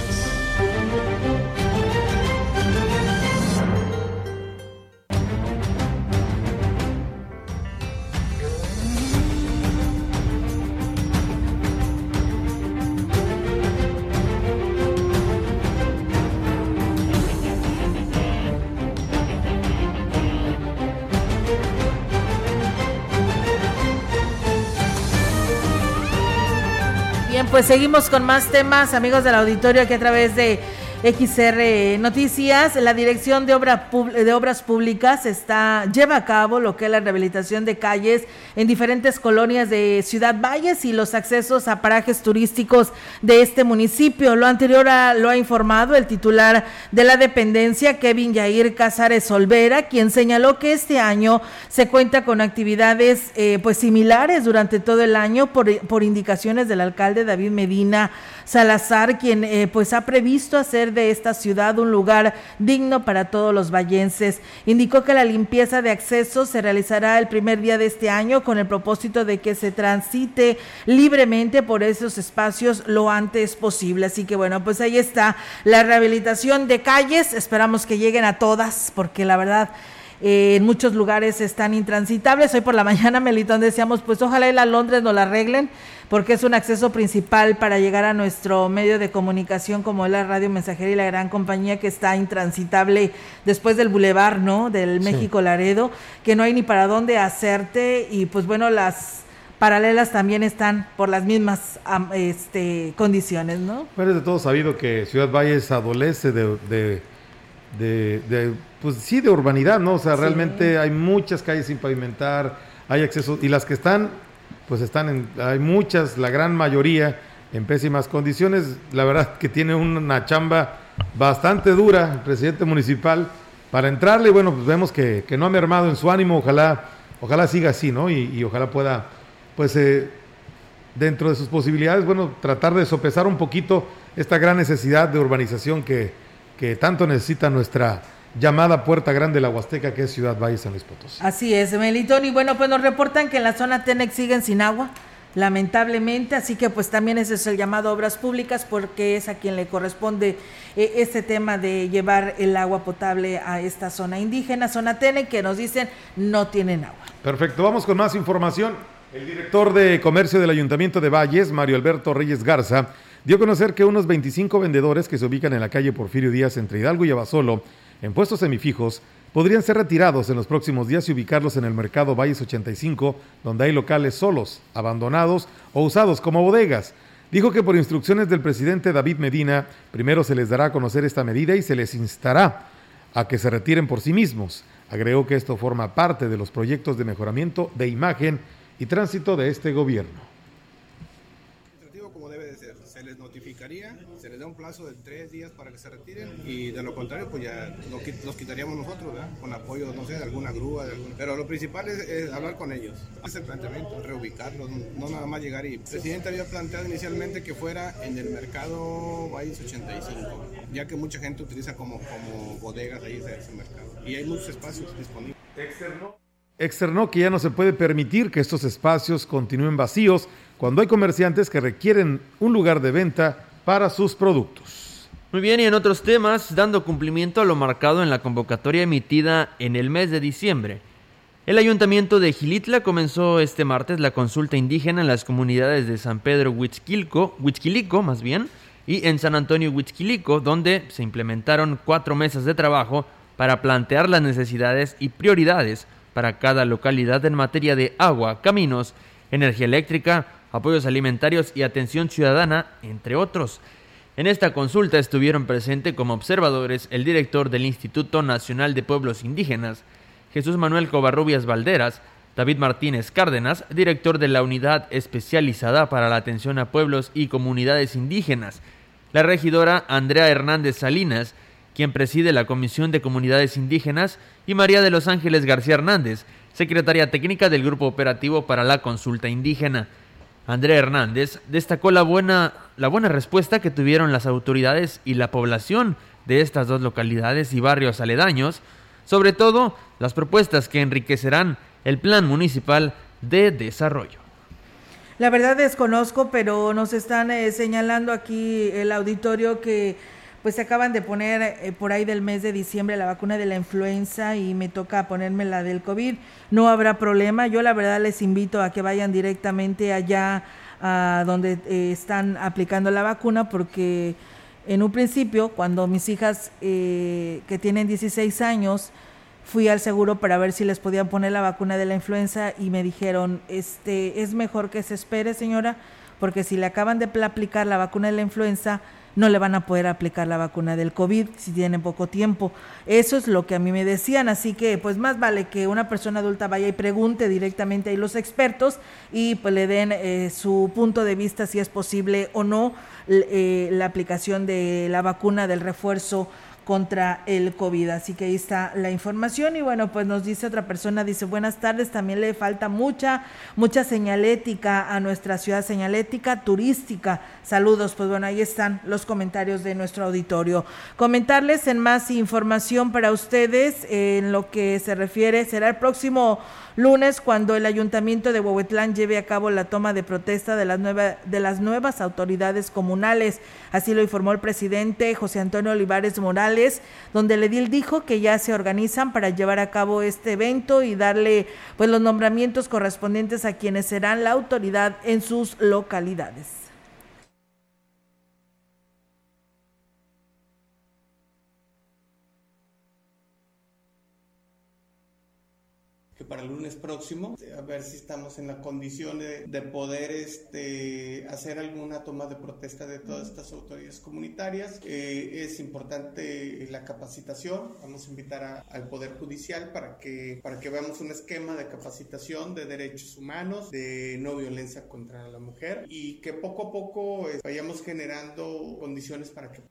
Speaker 3: Pues seguimos con más temas, amigos del auditorio, que a través de XR Noticias, la Dirección de, Obra, de Obras Públicas está, lleva a cabo lo que es la rehabilitación de calles en diferentes colonias de Ciudad Valles y los accesos a parajes turísticos de este municipio. Lo anterior lo ha informado el titular de la dependencia, Kevin Yair Casares Olvera, quien señaló que este año se cuenta con actividades eh, pues similares durante todo el año por, por indicaciones del alcalde David Medina Salazar, quien eh, pues ha previsto hacer de esta ciudad un lugar digno para todos los vallenses. Indicó que la limpieza de acceso se realizará el primer día de este año con el propósito de que se transite libremente por esos espacios lo antes posible. Así que bueno, pues ahí está la rehabilitación de calles. Esperamos que lleguen a todas porque la verdad... Eh, en muchos lugares están intransitables. Hoy por la mañana, Melitón, decíamos, pues ojalá y la Londres no la arreglen, porque es un acceso principal para llegar a nuestro medio de comunicación como la radio mensajera y la gran compañía que está intransitable después del bulevar, ¿no? Del México Laredo, que no hay ni para dónde hacerte y pues bueno, las paralelas también están por las mismas este, condiciones, ¿no?
Speaker 5: Bueno, es de todo sabido que Ciudad Valles adolece de, de, pues sí, de urbanidad, ¿no? O sea, realmente hay muchas calles sin pavimentar, hay acceso, y las que están, pues están en, hay muchas, la gran mayoría en pésimas condiciones. La verdad que tiene una chamba bastante dura el presidente municipal para entrarle. Bueno, pues vemos que, no ha mermado en su ánimo. Ojalá, ojalá siga así, ¿no? Y, ojalá pueda, pues, eh, dentro de sus posibilidades, bueno, tratar de sopesar un poquito esta gran necesidad de urbanización que, que tanto necesita nuestra llamada Puerta Grande de la Huasteca, que es Ciudad Valle San Luis Potosí.
Speaker 3: Así es, Melitón. Y bueno, pues nos reportan que en la zona Tenex siguen sin agua lamentablemente, así que pues también ese es el llamado a obras públicas porque es a quien le corresponde eh, este tema de llevar el agua potable a esta zona indígena, zona Tene, que nos dicen no tienen agua.
Speaker 5: Perfecto, vamos con más información. El director de comercio del Ayuntamiento de Valles, Mario Alberto Reyes Garza, dio a conocer que unos 25 vendedores que se ubican en la calle Porfirio Díaz entre Hidalgo y Abasolo, en puestos semifijos, podrían ser retirados en los próximos días y ubicarlos en el mercado Valles 85, donde hay locales solos, abandonados o usados como bodegas. Dijo que por instrucciones del presidente David Medina, primero se les dará a conocer esta medida y se les instará a que se retiren por sí mismos. Agregó que esto forma parte de los proyectos de mejoramiento de imagen y tránsito de este gobierno.
Speaker 23: Como debe de ser, se les notificaría se les da un plazo de tres días para que se retiren y de lo contrario pues ya los quitaríamos nosotros, ¿verdad? Con apoyo, no sé, de alguna grúa, de pero lo principal es, hablar con ellos, hacer planteamiento, reubicarlos, no nada más llegar y... El presidente había planteado inicialmente que fuera en el mercado Valles 85, ya que mucha gente utiliza como, como bodegas ahí ese mercado y hay muchos espacios disponibles.
Speaker 5: Externo externó que ya no se puede permitir que estos espacios continúen vacíos cuando hay comerciantes que requieren un lugar de venta para sus productos.
Speaker 4: Muy bien, y en otros temas, dando cumplimiento a lo marcado en la convocatoria emitida en el mes de diciembre. El ayuntamiento de Gilitla comenzó este martes la consulta indígena en las comunidades de San Pedro Huitzquilco, Huitzquilico más bien, y en San Antonio Huitzquilico, donde se implementaron cuatro mesas de trabajo para plantear las necesidades y prioridades para cada localidad en materia de agua, caminos, energía eléctrica, apoyos alimentarios y atención ciudadana, entre otros. En esta consulta estuvieron presentes como observadores el director del Instituto Nacional de Pueblos Indígenas, Jesús Manuel Covarrubias Valderas, David Martínez Cárdenas, director de la Unidad Especializada para la Atención a Pueblos y Comunidades Indígenas, la regidora Andrea Hernández Salinas, quien preside la Comisión de Comunidades Indígenas, y María de los Ángeles García Hernández, secretaria técnica del Grupo Operativo para la Consulta Indígena. Andrea Hernández destacó la buena, la buena respuesta que tuvieron las autoridades y la población de estas dos localidades y barrios aledaños, sobre todo las propuestas que enriquecerán el plan municipal de desarrollo.
Speaker 3: La verdad desconozco, pero nos están eh, señalando aquí el auditorio que pues se acaban de poner eh, por ahí del mes de diciembre la vacuna de la influenza y me toca ponerme la del COVID. No habrá problema. Yo la verdad les invito a que vayan directamente allá a donde eh, están aplicando la vacuna porque en un principio, cuando mis hijas eh, que tienen 16 años, fui al seguro para ver si les podían poner la vacuna de la influenza y me dijeron, este, es mejor que se espere señora, porque si le acaban de aplicar la vacuna de la influenza, no le van a poder aplicar la vacuna del COVID si tienen poco tiempo. Eso es lo que a mí me decían, así que pues más vale que una persona adulta vaya y pregunte directamente a los expertos y pues le den eh, su punto de vista si es posible o no eh, la aplicación de la vacuna del refuerzo contra el COVID. Así que ahí está la información y bueno, pues nos dice otra persona, dice buenas tardes, también le falta mucha, mucha señalética a nuestra ciudad, señalética turística. Saludos, pues bueno, ahí están los comentarios de nuestro auditorio. Comentarles en más información para ustedes en lo que se refiere, será el próximo lunes cuando el ayuntamiento de Huehuetlán lleve a cabo la toma de protesta de las, de las nuevas autoridades comunales. Así lo informó el presidente José Antonio Olivares Morales, donde el edil dijo que ya se organizan para llevar a cabo este evento y darle pues los nombramientos correspondientes a quienes serán la autoridad en sus localidades.
Speaker 24: Para el lunes próximo, a ver si estamos en la condición de, de poder este, hacer alguna toma de protesta de todas estas autoridades comunitarias. Eh, es importante la capacitación, vamos a invitar al Poder Judicial para que, para que veamos un esquema de capacitación de derechos humanos, de no violencia contra la mujer y que poco a poco eh, vayamos generando condiciones para que...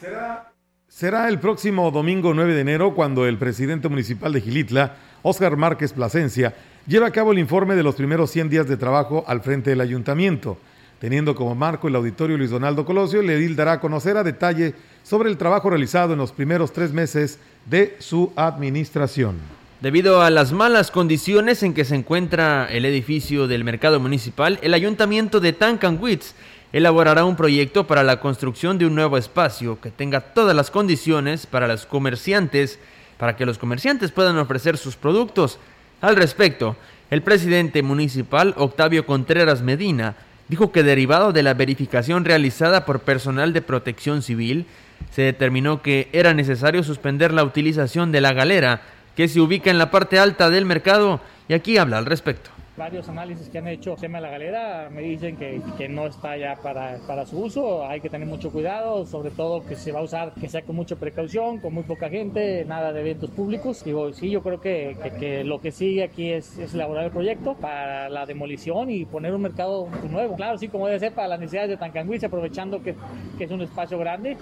Speaker 5: Será Será el próximo domingo 9 de enero cuando el presidente municipal de Gilitla, Óscar Márquez Plasencia, lleve a cabo el informe de los primeros 100 días de trabajo al frente del ayuntamiento. Teniendo como marco el auditorio Luis Donaldo Colosio, el edil dará a conocer a detalle sobre el trabajo realizado en los primeros tres meses de su administración.
Speaker 4: Debido a las malas condiciones en que se encuentra el edificio del mercado municipal, el ayuntamiento de Tancanwitz elaborará un proyecto para la construcción de un nuevo espacio que tenga todas las condiciones para los comerciantes, para que los comerciantes puedan ofrecer sus productos. Al respecto, el presidente municipal, Octavio Contreras Medina, dijo que derivado de la verificación realizada por personal de protección civil, se determinó que era necesario suspender la utilización de la galera que se ubica en la parte alta del mercado y aquí habla al respecto
Speaker 25: varios análisis que han hecho tema de la galera me dicen que, que no está ya para, para, su uso, hay que tener mucho cuidado, sobre todo que se va a usar, que sea con mucha precaución, con muy poca gente, nada de eventos públicos. Digo, sí, yo creo que, que, lo que sigue aquí es, es, elaborar el proyecto para la demolición y poner un mercado nuevo. Claro, sí, como debe ser para las necesidades de Tancanguis, aprovechando que, que es un espacio grande.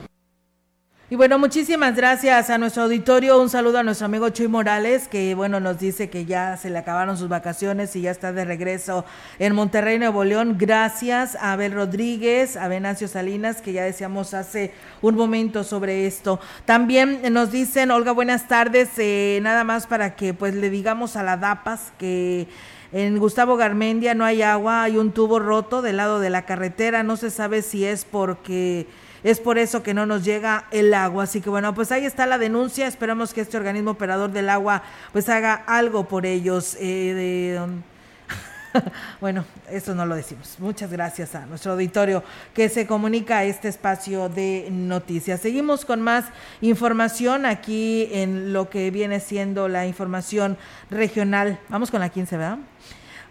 Speaker 3: Y bueno, muchísimas gracias a nuestro auditorio. Un saludo a nuestro amigo Chuy Morales, que bueno, nos dice que ya se le acabaron sus vacaciones y ya está de regreso en Monterrey, Nuevo León. Gracias a Abel Rodríguez, a Venancio Salinas, que ya decíamos hace un momento sobre esto. También nos dicen, Olga, buenas tardes, eh, nada más para que pues le digamos a la DAPAS que en Gustavo Garmendia no hay agua, hay un tubo roto del lado de la carretera, no se sabe si es porque es por eso que no nos llega el agua. Así que bueno, pues ahí está la denuncia. Esperamos que este organismo operador del agua pues haga algo por ellos. Eh, bueno, eso no lo decimos. Muchas gracias a nuestro auditorio que se comunica a este espacio de noticias. Seguimos con más información aquí en lo que viene siendo la información regional. Vamos con la 15, ¿verdad?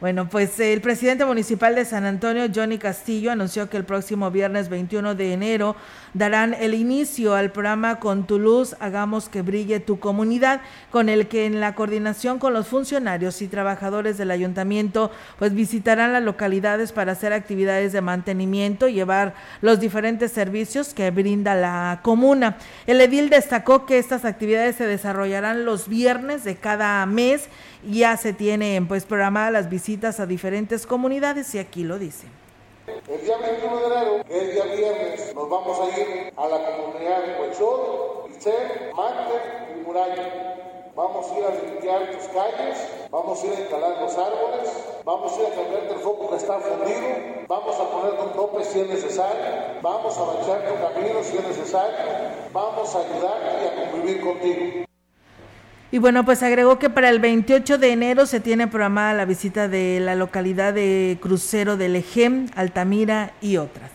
Speaker 3: Bueno, pues el presidente municipal de San Antonio, Johnny Castillo, anunció que el próximo viernes 21 de enero darán el inicio al programa Con tu luz, hagamos que brille tu comunidad, con el que en la coordinación con los funcionarios y trabajadores del ayuntamiento, pues visitarán las localidades para hacer actividades de mantenimiento y llevar los diferentes servicios que brinda la comuna. El edil destacó que estas actividades se desarrollarán los viernes de cada mes ya se tienen pues programadas las visitas a diferentes comunidades y aquí lo dice.
Speaker 26: El día 21 de enero, que día viernes, nos vamos a ir a la comunidad de Huechol, Itzé, Mante y Muralla. Vamos a ir a limpiar tus calles, vamos a ir a instalar los árboles, vamos a ir a cambiarte el foco que está fundido, vamos a poner un tope si es necesario, vamos a bachar tu camino si es necesario, vamos a ayudarte y a convivir contigo.
Speaker 3: Y bueno, pues agregó que para el 28 de enero se tiene programada la visita de la localidad de Crucero del Ejem, Altamira y otras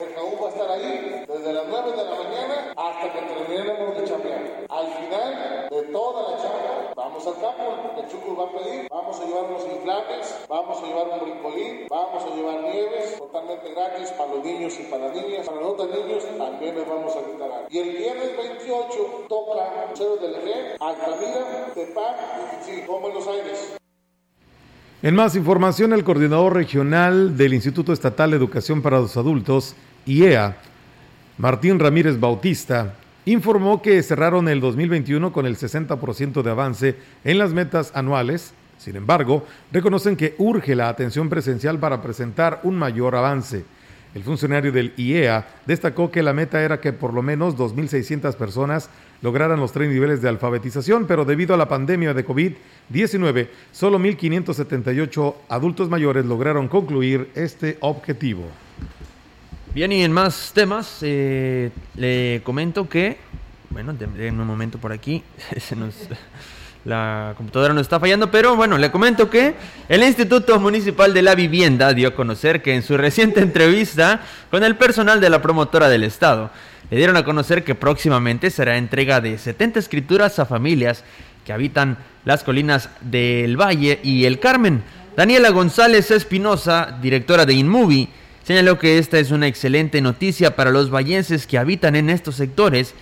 Speaker 26: va a estar ahí desde las 9 de la mañana hasta que terminemos de chambear. Al final de toda la chamba, vamos al campo, el Chucur va a pedir, vamos a llevar unos inflables, vamos a llevar un brincolín, vamos a llevar nieves totalmente gratis para los niños y para niñas. Para los otros niños también les vamos a quitar Y el viernes 28 toca Cero del Eje, Altamira, Tepac y sí, como Buenos Aires.
Speaker 5: En más información, el coordinador regional del Instituto Estatal de Educación para los Adultos, IEA, Martín Ramírez Bautista, informó que cerraron el 2021 con el 60% de avance en las metas anuales. Sin embargo, reconocen que urge la atención presencial para presentar un mayor avance. El funcionario del IEA destacó que la meta era que por lo menos 2.600 personas lograran los tres niveles de alfabetización, pero debido a la pandemia de COVID-19, solo 1.578 adultos mayores lograron concluir este objetivo.
Speaker 4: Bien, y en más temas, eh, le comento que, bueno, en un momento por aquí, la computadora nos está fallando, pero bueno, le comento que el Instituto Municipal de la Vivienda dio a conocer que en su reciente entrevista con el personal de la promotora del Estado, le dieron a conocer que próximamente será entrega de 70 escrituras a familias que habitan las colinas del Valle y el Carmen. Daniela González Espinosa, directora de InMovie, señaló que esta es una excelente noticia para los vallenses que habitan en estos sectores,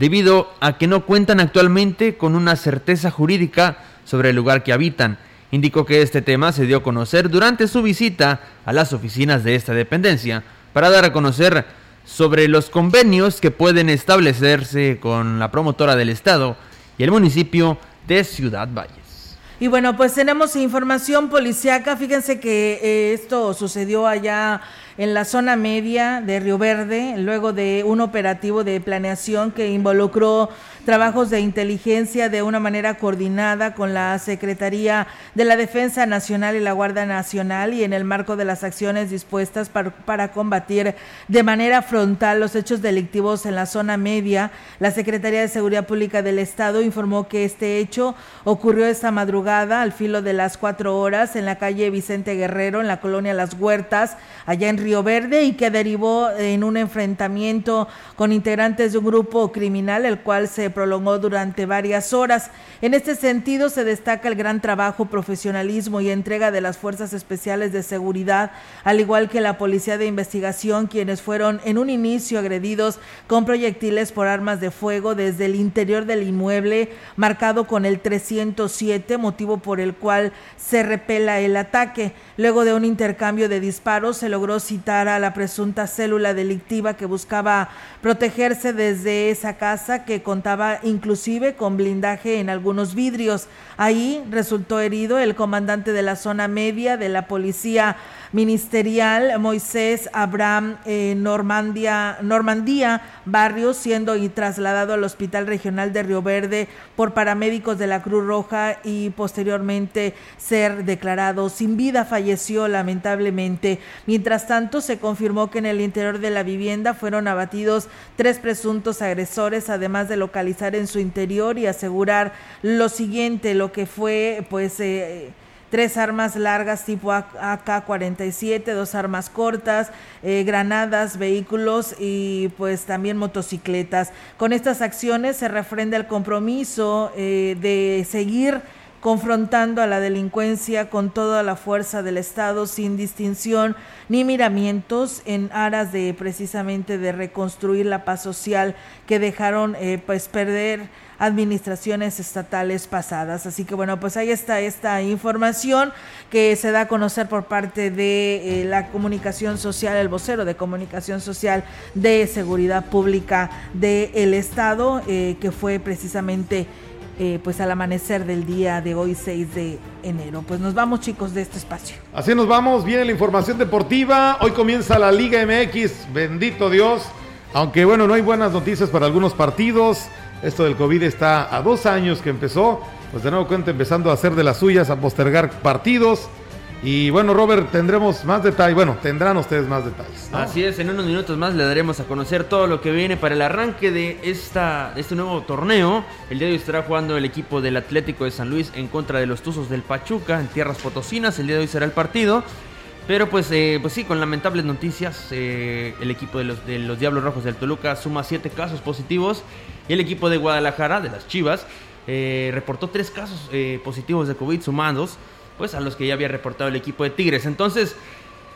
Speaker 4: debido a que no cuentan actualmente con una certeza jurídica sobre el lugar que habitan. Indicó que este tema se dio a conocer durante su visita a las oficinas de esta dependencia para dar a conocer sobre los convenios que pueden establecerse con la promotora del Estado y el municipio de Ciudad Valles.
Speaker 3: Y bueno, pues tenemos información policiaca. Fíjense que eh, esto sucedió allá en la zona media de Río Verde, luego de un operativo de planeación que involucró trabajos de inteligencia de una manera coordinada con la Secretaría de la Defensa Nacional y la Guardia Nacional y en el marco de las acciones dispuestas para, para combatir de manera frontal los hechos delictivos en la zona media, la Secretaría de Seguridad Pública del Estado informó que este hecho ocurrió esta madrugada al filo de las cuatro horas en la calle Vicente Guerrero, en la colonia Las Huertas, allá en Río Verde y que derivó en un enfrentamiento con integrantes de un grupo criminal, el cual se prolongó durante varias horas. En este sentido, se destaca el gran trabajo, profesionalismo y entrega de las Fuerzas Especiales de Seguridad, al igual que la Policía de Investigación, quienes fueron en un inicio agredidos con proyectiles por armas de fuego desde el interior del inmueble, marcado con el 307, motivo por el cual se repela el ataque. Luego de un intercambio de disparos, se logró a la presunta célula delictiva que buscaba protegerse desde esa casa que contaba inclusive con blindaje en algunos vidrios. Ahí resultó herido el comandante de la zona media de la policía ministerial Moisés Abraham eh, Normandía Barrios, siendo trasladado al Hospital Regional de Río Verde por paramédicos de la Cruz Roja y posteriormente ser declarado sin vida. Falleció lamentablemente. Mientras tanto, se confirmó que en el interior de la vivienda fueron abatidos tres presuntos agresores, además de localizar en su interior y asegurar lo siguiente, lo que fue pues... Eh, tres armas largas tipo AK-47, dos armas cortas, eh, granadas, vehículos y pues también motocicletas. Con estas acciones se refrenda el compromiso eh, de seguir confrontando a la delincuencia con toda la fuerza del Estado sin distinción ni miramientos en aras de precisamente de reconstruir la paz social que dejaron eh, pues perder administraciones estatales pasadas. Así que bueno, pues ahí está esta información que se da a conocer por parte de eh, la comunicación social, el vocero de comunicación social de seguridad pública del Estado, eh, que fue precisamente... Eh, pues al amanecer del día de hoy, 6 de enero. Pues nos vamos chicos de este espacio.
Speaker 5: Así nos vamos, viene la información deportiva. Hoy comienza la Liga MX, bendito Dios. Aunque bueno, no hay buenas noticias para algunos partidos. Esto del COVID está a dos años que empezó. Pues de nuevo cuenta empezando a hacer de las suyas, a postergar partidos. Y bueno, Robert, tendremos más detalles. Bueno, tendrán ustedes más detalles.
Speaker 4: Así es, en unos minutos más le daremos a conocer todo lo que viene para el arranque de, esta, este nuevo torneo. El día de hoy estará jugando el equipo del Atlético de San Luis en contra de los Tuzos del Pachuca en tierras potosinas. El día de hoy será el partido. Pero pues, eh, pues sí, con lamentables noticias, eh, el equipo de los, de los Diablos Rojos del Toluca suma siete casos positivos y el equipo de Guadalajara, de las Chivas, eh, reportó tres casos positivos de COVID sumados pues a los que ya había reportado el equipo de Tigres. Entonces,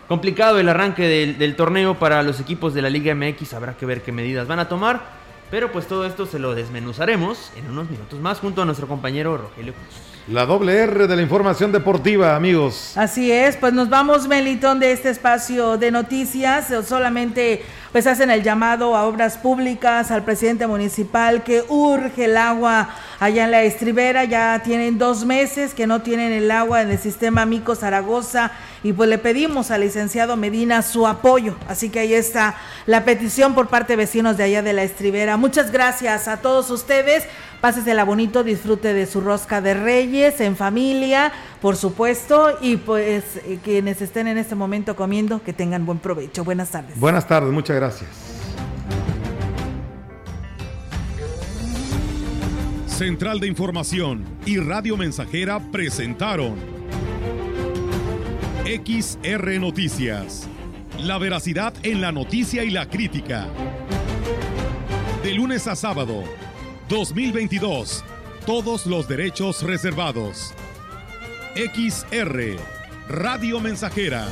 Speaker 4: complicado el arranque del, torneo para los equipos de la Liga MX, habrá que ver qué medidas van a tomar. Pero pues todo esto se lo desmenuzaremos en unos minutos más junto a nuestro compañero Rogelio Cruz.
Speaker 5: La doble R de la información deportiva, amigos.
Speaker 3: Así es, pues nos vamos, Melitón, de este espacio de noticias. Solamente pues hacen el llamado a obras públicas, al presidente municipal que urge el agua allá en la estribera. Ya tienen dos meses que no tienen el agua en el sistema Mico Zaragoza y pues le pedimos al licenciado Medina su apoyo. Así que ahí está la petición por parte de vecinos de allá de la estribera. Muchas gracias a todos ustedes. Pásesela bonito, disfrute de su rosca de reyes en familia, por supuesto, y pues eh, quienes estén en este momento comiendo, que tengan buen provecho. Buenas tardes.
Speaker 5: Buenas tardes, muchas gracias.
Speaker 1: Central de Información y Radio Mensajera presentaron XR Noticias. La veracidad en la noticia y la crítica. De lunes a sábado 2022.
Speaker 5: todos los derechos reservados. XR, Radio Mensajera